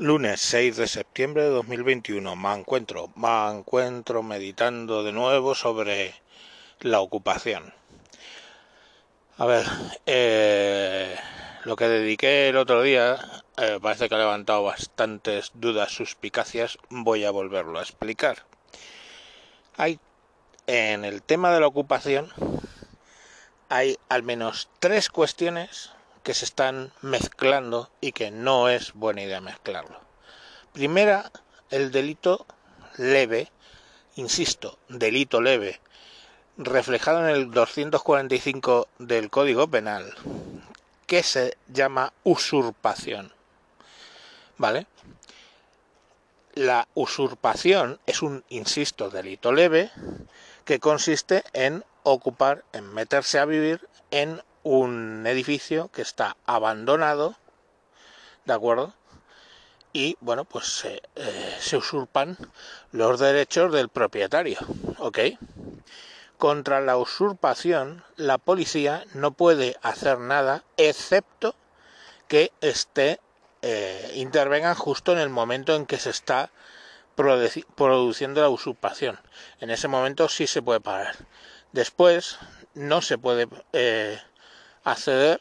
Lunes 6 de septiembre de 2021. Me encuentro, me encuentro meditando de nuevo sobre la ocupación. A ver, eh, lo que dediqué el otro día eh, parece que ha levantado bastantes dudas, suspicacias. Voy a volverlo a explicar. Hay en el tema de la ocupación hay al menos tres cuestiones que se están mezclando y que no es buena idea mezclarlo. Primera, el delito leve, insisto, delito leve, reflejado en el 245 del Código Penal, que se llama usurpación. ¿Vale? La usurpación es un, insisto, delito leve que consiste en ocupar, en meterse a vivir en un edificio que está abandonado, ¿de acuerdo? Y bueno, pues se, eh, se usurpan los derechos del propietario, ¿ok? Contra la usurpación, la policía no puede hacer nada excepto que esté eh, intervengan justo en el momento en que se está produciendo la usurpación. En ese momento sí se puede parar. Después no se puede eh, acceder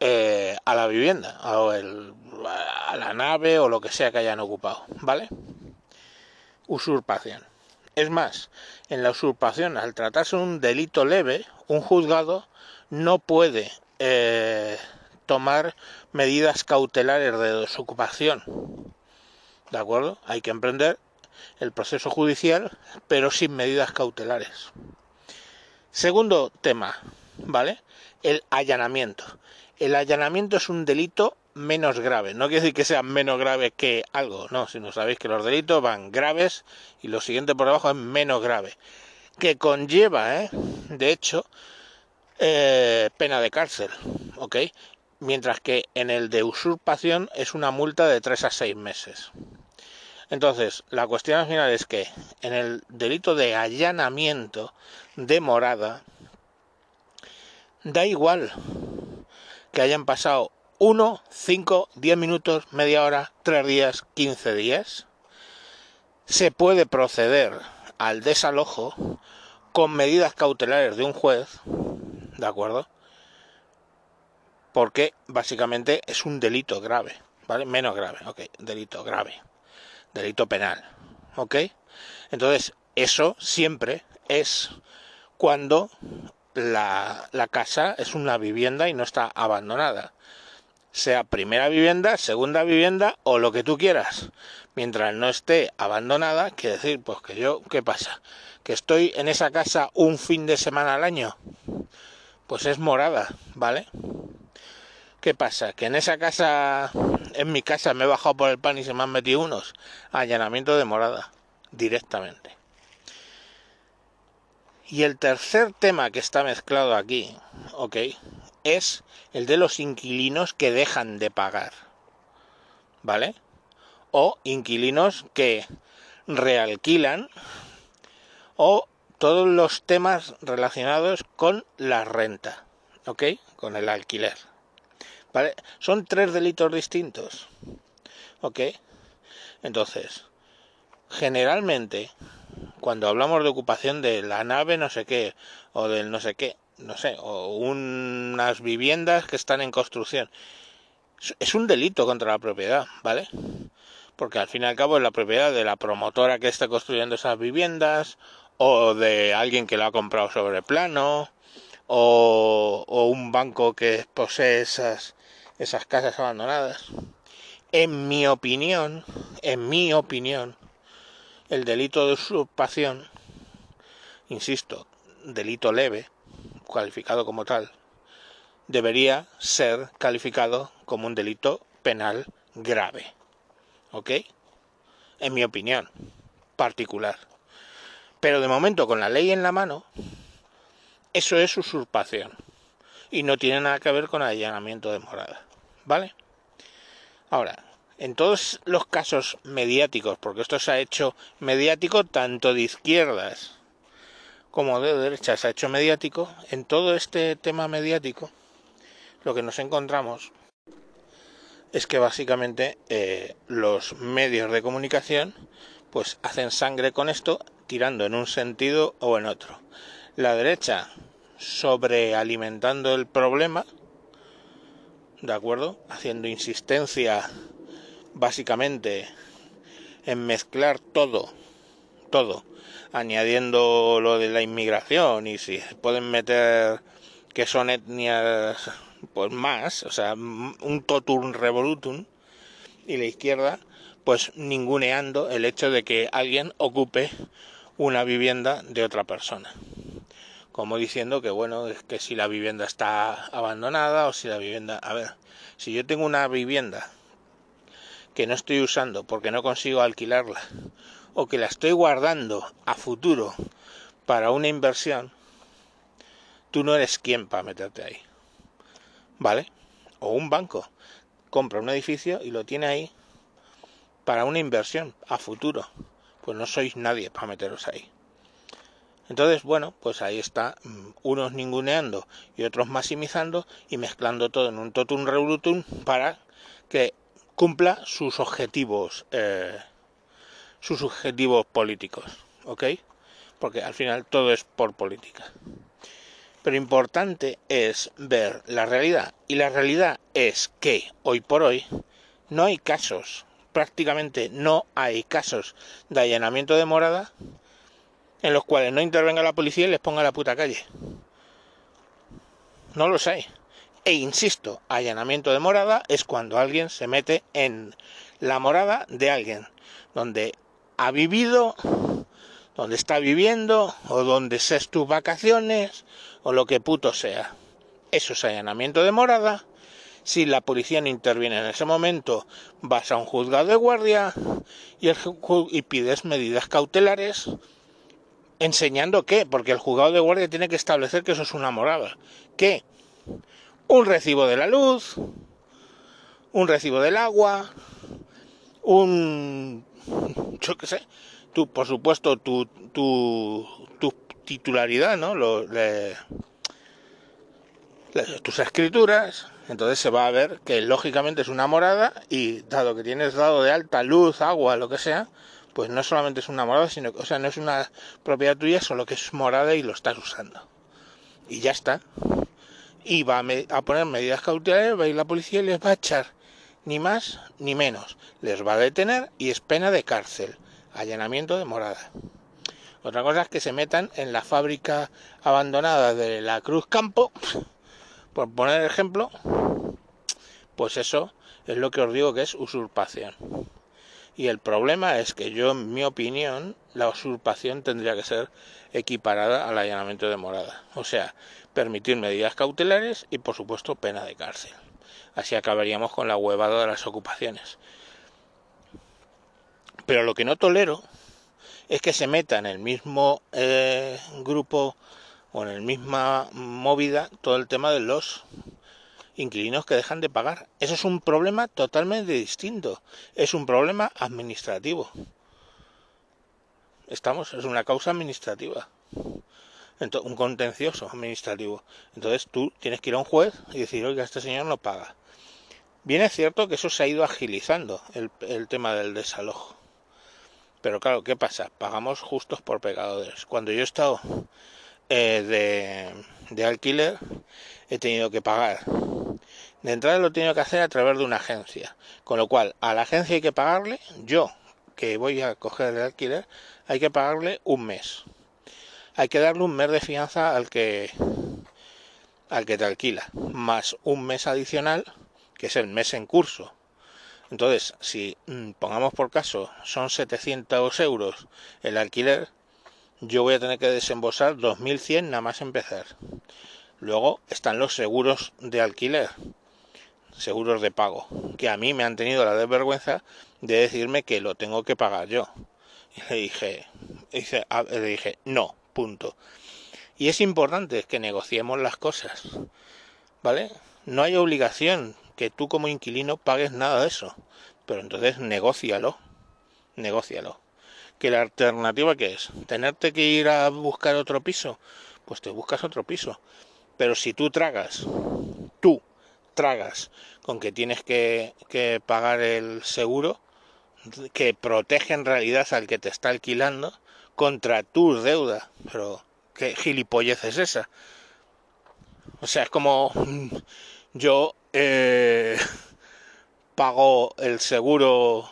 eh, a la vivienda, a, a la nave o lo que sea que hayan ocupado, ¿vale? Usurpación. Es más, en la usurpación, al tratarse un delito leve, un juzgado no puede eh, tomar medidas cautelares de desocupación. ¿De acuerdo? Hay que emprender el proceso judicial, pero sin medidas cautelares. Segundo tema, ¿vale? El allanamiento. El allanamiento es un delito menos grave. No quiere decir que sea menos grave que algo, no, si no sabéis que los delitos van graves y lo siguiente por debajo es menos grave. Que conlleva, ¿eh? de hecho, eh, pena de cárcel, ¿ok? Mientras que en el de usurpación es una multa de 3 a 6 meses. Entonces, la cuestión al final es que en el delito de allanamiento de morada, da igual que hayan pasado 1, 5, 10 minutos, media hora, 3 días, 15 días, se puede proceder al desalojo con medidas cautelares de un juez, ¿de acuerdo? Porque básicamente es un delito grave, ¿vale? Menos grave, ok, delito grave, delito penal, ¿ok? Entonces, eso siempre es cuando la, casa es una vivienda y no está abandonada. Sea primera vivienda, segunda vivienda o lo que tú quieras. Mientras no esté abandonada, quiere decir, pues que yo, ¿qué pasa? Que estoy en esa casa un fin de semana al año. Pues es morada, ¿vale? ¿Qué pasa? Que en esa casa, en mi casa, me he bajado por el pan y se me han metido unos. Allanamiento de morada, directamente. Y el tercer tema que está mezclado aquí, ok, es el de los inquilinos que dejan de pagar. ¿Vale? O inquilinos que realquilan o todos los temas relacionados con la renta, ¿ok? Con el alquiler. ¿Vale? Son tres delitos distintos, ¿ok? Entonces, generalmente cuando hablamos de ocupación de la nave no sé qué o del no sé qué, no sé, o unas viviendas que están en construcción. Es un delito contra la propiedad, ¿vale? Porque al fin y al cabo es la propiedad de la promotora que está construyendo esas viviendas o de alguien que lo ha comprado sobre plano o, o un banco que posee esas, esas casas abandonadas. En mi opinión, en mi opinión, el delito de usurpación, insisto, delito leve, calificado como tal, debería ser calificado como un delito penal grave. ¿Ok? En mi opinión particular. Pero de momento, con la ley en la mano, eso es usurpación. Y no tiene nada que ver con allanamiento de morada. ¿Vale? Ahora, en todos los casos mediáticos, porque esto se ha hecho mediático tanto de izquierdas como de derechas, se ha hecho mediático, en todo este tema mediático, lo que nos encontramos es que básicamente eh, los medios de comunicación pues hacen sangre con esto tirando en un sentido o en otro. La derecha sobrealimentando el problema, ¿de acuerdo? Haciendo insistencia básicamente en mezclar todo, todo, añadiendo lo de la inmigración y si pueden meter que son etnias pues más, o sea, un totum revolutum y la izquierda pues ninguneando el hecho de que alguien ocupe una vivienda de otra persona. Como diciendo que bueno, es que si la vivienda está abandonada o si la vivienda, a ver, si yo tengo una vivienda que no estoy usando porque no consigo alquilarla o que la estoy guardando a futuro para una inversión, tú no eres quien para meterte ahí. ¿Vale? O un banco compra un edificio y lo tiene ahí para una inversión a futuro. Pues no sois nadie para meteros ahí. Entonces, bueno, pues ahí está, mm, unos ninguneando y otros maximizando y mezclando todo en un totum revolutum para que cumpla sus objetivos, eh, sus objetivos políticos, ¿ok? Porque al final todo es por política. Pero importante es ver la realidad. Y la realidad es que hoy por hoy no hay casos, prácticamente no hay casos de allanamiento de morada en los cuales no intervenga la policía y les ponga la puta calle. No los hay. E insisto, allanamiento de morada es cuando alguien se mete en la morada de alguien, donde ha vivido, donde está viviendo, o donde es tus vacaciones, o lo que puto sea. Eso es allanamiento de morada. Si la policía no interviene en ese momento, vas a un juzgado de guardia y, y pides medidas cautelares enseñando qué, porque el juzgado de guardia tiene que establecer que eso es una morada. ¿Qué? Un recibo de la luz, un recibo del agua, un yo qué sé, tú por supuesto tu, tu, tu titularidad, ¿no? Lo, tus escrituras, entonces se va a ver que lógicamente es una morada y dado que tienes dado de alta luz, agua, lo que sea, pues no solamente es una morada, sino que, o sea, no es una propiedad tuya, solo que es morada y lo estás usando. Y ya está y va a, poner medidas cautelares, va a ir la policía y les va a echar ni más ni menos. Les va a detener y es pena de cárcel, allanamiento de morada. Otra cosa es que se metan en la fábrica abandonada de la Cruz Campo, por poner ejemplo, pues eso es lo que os digo que es usurpación. Y el problema es que yo, en mi opinión, la usurpación tendría que ser equiparada al allanamiento de morada. O sea, permitir medidas cautelares y, por supuesto, pena de cárcel. Así acabaríamos con la huevada de las ocupaciones. Pero lo que no tolero es que se meta en el mismo eh, grupo o en el misma movida todo el tema de los inquilinos que dejan de pagar. Eso es un problema totalmente distinto. Es un problema administrativo. Estamos, es una causa administrativa. Un contencioso administrativo. Entonces tú tienes que ir a un juez y decir, oiga, este señor no paga. Bien es cierto que eso se ha ido agilizando, el, el tema del desalojo. Pero claro, ¿qué pasa? Pagamos justos por pecadores. Cuando yo he estado eh, de alquiler, he tenido que pagar. De entrada lo he tenido que hacer a través de una agencia. Con lo cual, a la agencia hay que pagarle, yo que voy a coger el alquiler, hay que pagarle un mes hay que darle un mes de fianza al que al que te alquila, más un mes adicional, que es el mes en curso. Entonces, si mm, pongamos por caso son 700 euros el alquiler, yo voy a tener que desembolsar 2.100 nada más empezar. Luego están los seguros de alquiler, seguros de pago, que a mí me han tenido la desvergüenza de decirme que lo tengo que pagar yo. Y le dije, le dije, no, punto. Y es importante que negociemos las cosas, ¿vale? No hay obligación que tú como inquilino pagues nada de eso, pero entonces negocialo, negocialo. ¿Que la alternativa que es? ¿Tenerte que ir a buscar otro piso? Pues te buscas otro piso. Pero si tú tragas, tú tragas con que tienes que, que pagar el seguro que protege en realidad al que te está alquilando contra tus deudas. Pero, ¿qué gilipollez es esa? O sea, es como yo eh, pago el seguro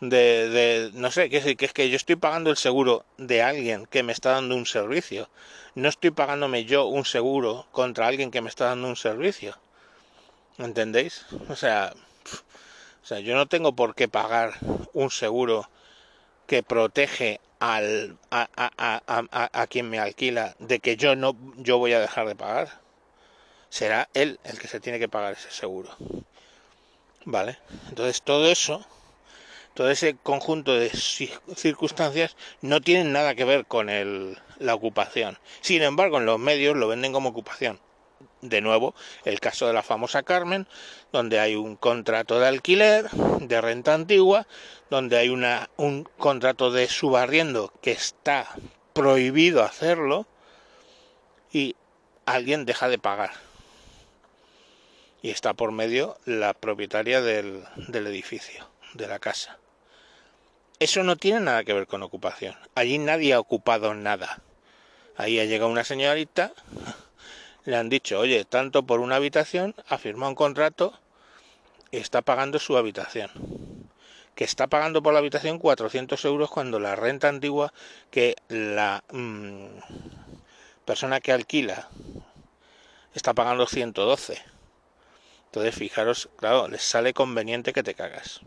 de, de no sé, que es, que es que yo estoy pagando el seguro de alguien que me está dando un servicio. No estoy pagándome yo un seguro contra alguien que me está dando un servicio. ¿Entendéis? O sea, o sea, yo no tengo por qué pagar un seguro que protege al, a, a, a, a, quien me alquila de que yo no yo voy a dejar de pagar. Será él el que se tiene que pagar ese seguro. ¿Vale? Entonces todo eso, todo ese conjunto de circunstancias no tienen nada que ver con el, la ocupación. Sin embargo, en los medios lo venden como ocupación de nuevo el caso de la famosa Carmen, donde hay un contrato de alquiler, de renta antigua, donde hay una, un contrato de subarriendo que está prohibido hacerlo y alguien deja de pagar. Y está por medio la propietaria del, del edificio, de la casa. Eso no tiene nada que ver con ocupación. Allí nadie ha ocupado nada. Ahí ha llegado una señorita le han dicho, oye, tanto por una habitación, ha firmado un contrato y está pagando su habitación. Que está pagando por la habitación 400 euros cuando la renta antigua que la mmm, persona que alquila está pagando 112. Entonces, fijaros, claro, les sale conveniente que te cagas.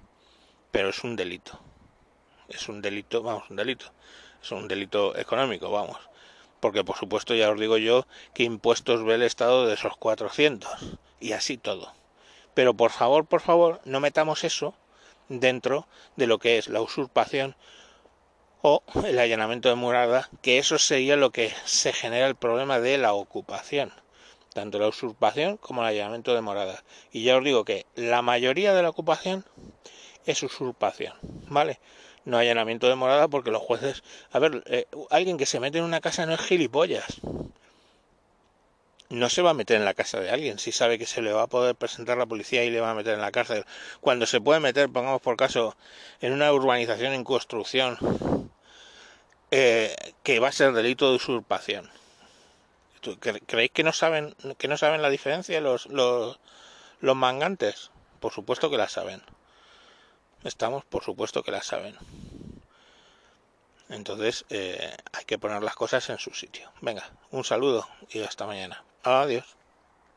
Pero es un delito. Es un delito, vamos, un delito. Es un delito económico, vamos porque por supuesto ya os digo yo que impuestos ve el Estado de esos 400 y así todo. Pero por favor, por favor, no metamos eso dentro de lo que es la usurpación o el allanamiento de morada, que eso sería lo que se genera el problema de la ocupación, tanto la usurpación como el allanamiento de morada. Y ya os digo que la mayoría de la ocupación es usurpación, ¿vale? No allanamiento de morada porque los jueces... A ver, eh, alguien que se mete en una casa no es gilipollas. No se va a meter en la casa de alguien si sabe que se le va a poder presentar la policía y le va a meter en la cárcel. Cuando se puede meter, pongamos por caso, en una urbanización en construcción eh, que va a ser delito de usurpación. ¿Creéis que no saben que no saben la diferencia los, los, los mangantes? Por supuesto que la saben estamos, por supuesto que las saben. Entonces eh, hay que poner las cosas en su sitio. Venga, un saludo y hasta mañana. Adiós.